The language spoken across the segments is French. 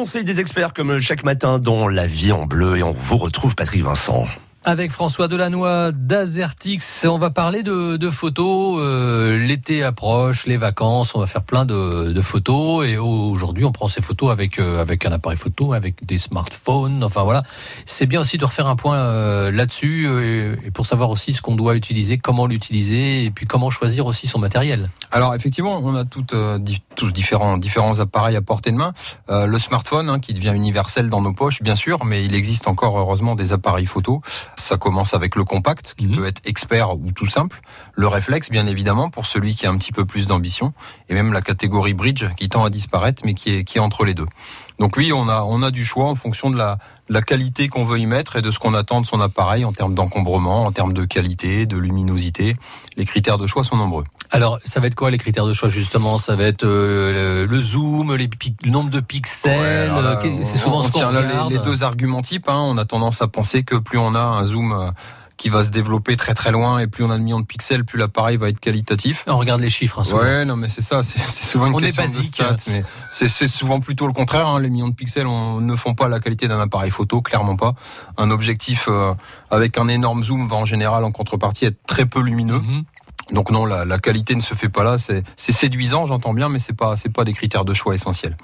conseils des experts comme chaque matin dans La vie en bleu et on vous retrouve Patrick Vincent. Avec François Delannoy d'Azertix, on va parler de, photos. Euh, l'été approche, les vacances, on va faire plein de, photos. Et aujourd'hui, on prend ces photos avec euh, avec un appareil photo, avec des smartphones. Enfin voilà, c'est bien aussi de refaire un point euh, là-dessus et pour savoir aussi ce qu'on doit utiliser, comment l'utiliser et puis comment choisir aussi son matériel. Alors effectivement, on a toutes, tous différents différents appareils à portée de main. le smartphone hein, qui devient universel dans nos poches, bien sûr, mais il existe encore heureusement des appareils photo. Ça commence avec le compact, qui mhm. peut être expert ou tout simple. Le réflexe, bien évidemment, pour celui qui a un petit peu plus d'ambition. Et même la catégorie bridge, qui tend à disparaître, mais qui est, qui est entre les deux. Donc oui, on a, on a du choix en fonction de la, la qualité qu'on veut y mettre et de ce qu'on attend de son appareil en termes d'encombrement, en termes de qualité, de luminosité. Les critères de choix sont nombreux. Alors, ça va être quoi les critères de choix justement? Ça va être euh, le, zoom, les le nombre de pixels. Euh, c'est souvent ce qu'on les, les, deux arguments types. Hein, on a tendance à penser que plus on a un zoom euh, qui va se développer très très loin et plus on a de millions de pixels, plus l'appareil va être qualitatif. On regarde les chiffres. Hein, ouais, non mais c'est ça, c'est souvent une question de stats, mais c'est souvent plutôt le contraire. Hein. Les millions de pixels on, ne font pas la qualité d'un appareil photo, clairement pas. Un objectif euh, avec un énorme zoom va en général en contrepartie être très peu lumineux. Mm-hmm. Donc non, la, la, qualité ne se fait pas là. C'est séduisant, j'entends bien, mais c'est pas c'est pas des critères de choix essentiels.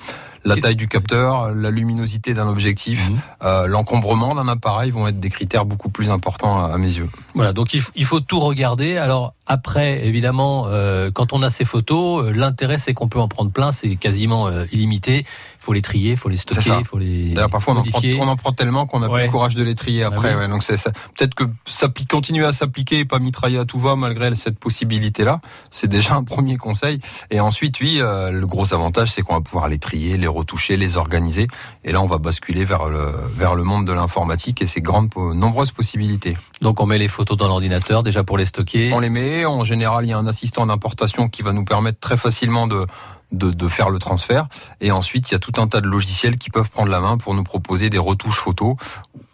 La taille du capteur, la luminosité d'un objectif, mhm. euh, l'encombrement d'un appareil vont être des critères beaucoup plus importants à, mes yeux. Voilà, donc il faut, il faut tout regarder. Alors après, évidemment, euh, quand on a ces photos, euh, l'intérêt c'est qu'on peut en prendre plein, c'est quasiment euh, illimité. Il faut les trier, il faut les stocker, il faut les. D'ailleurs, parfois on en, prend, on en, prend, tellement qu'on n'a plus le courage de les trier ah après. ouais, donc c'est peut-être que ça continuer à s'appliquer et pas mitrailler à tout va malgré cette possibilité-là. C'est déjà un premier conseil. Et ensuite, oui, le gros avantage c'est qu'on va pouvoir les trier, les retoucher, les organiser. Et là, on va basculer vers le, vers le monde de l'informatique et ses grandes, nombreuses possibilités. Donc, on met les photos dans l'ordinateur déjà pour les stocker. On les met. En général, il y a un assistant d'importation qui va nous permettre très facilement de, de, de, faire le transfert. Et ensuite, il y a tout un tas de logiciels qui peuvent prendre la main pour nous proposer des retouches photos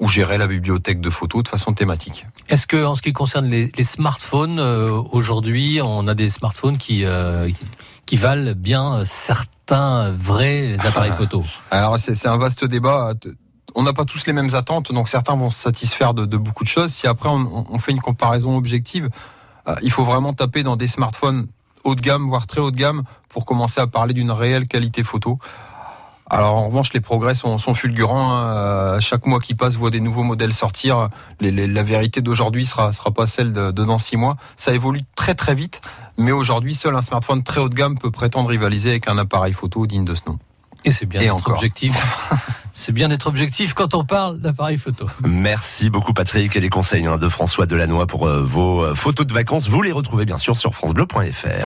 ou gérer la bibliothèque de photos de façon thématique. Est-ce que, en ce qui concerne les, les smartphones, euh, aujourd'hui, on a des smartphones qui, euh, qui valent bien certains vrais appareils photo Alors c'est un vaste débat. On n'a pas tous les mêmes attentes, donc certains vont se satisfaire de, beaucoup de choses. Si après on, fait une comparaison objective, euh, il faut vraiment taper dans des smartphones haut de gamme, voire très haut de gamme, pour commencer à parler d'une réelle qualité photo. Alors en revanche, les progrès sont, fulgurants. Hein. Chaque mois qui passe voit des nouveaux modèles sortir. la vérité d'aujourd'hui sera sera pas celle de, dans six mois. Ça évolue très très vite, mais aujourd'hui, seul un smartphone très haut de gamme peut prétendre rivaliser avec un appareil photo digne de ce nom. Et c'est bien d'être objectif. c'est bien d'être objectif quand on parle d'appareil photo. Merci beaucoup Patrick et les conseils hein, de François Delannoy pour euh, vos euh, photos de vacances. Vous les retrouvez bien sûr sur francebleu.fr.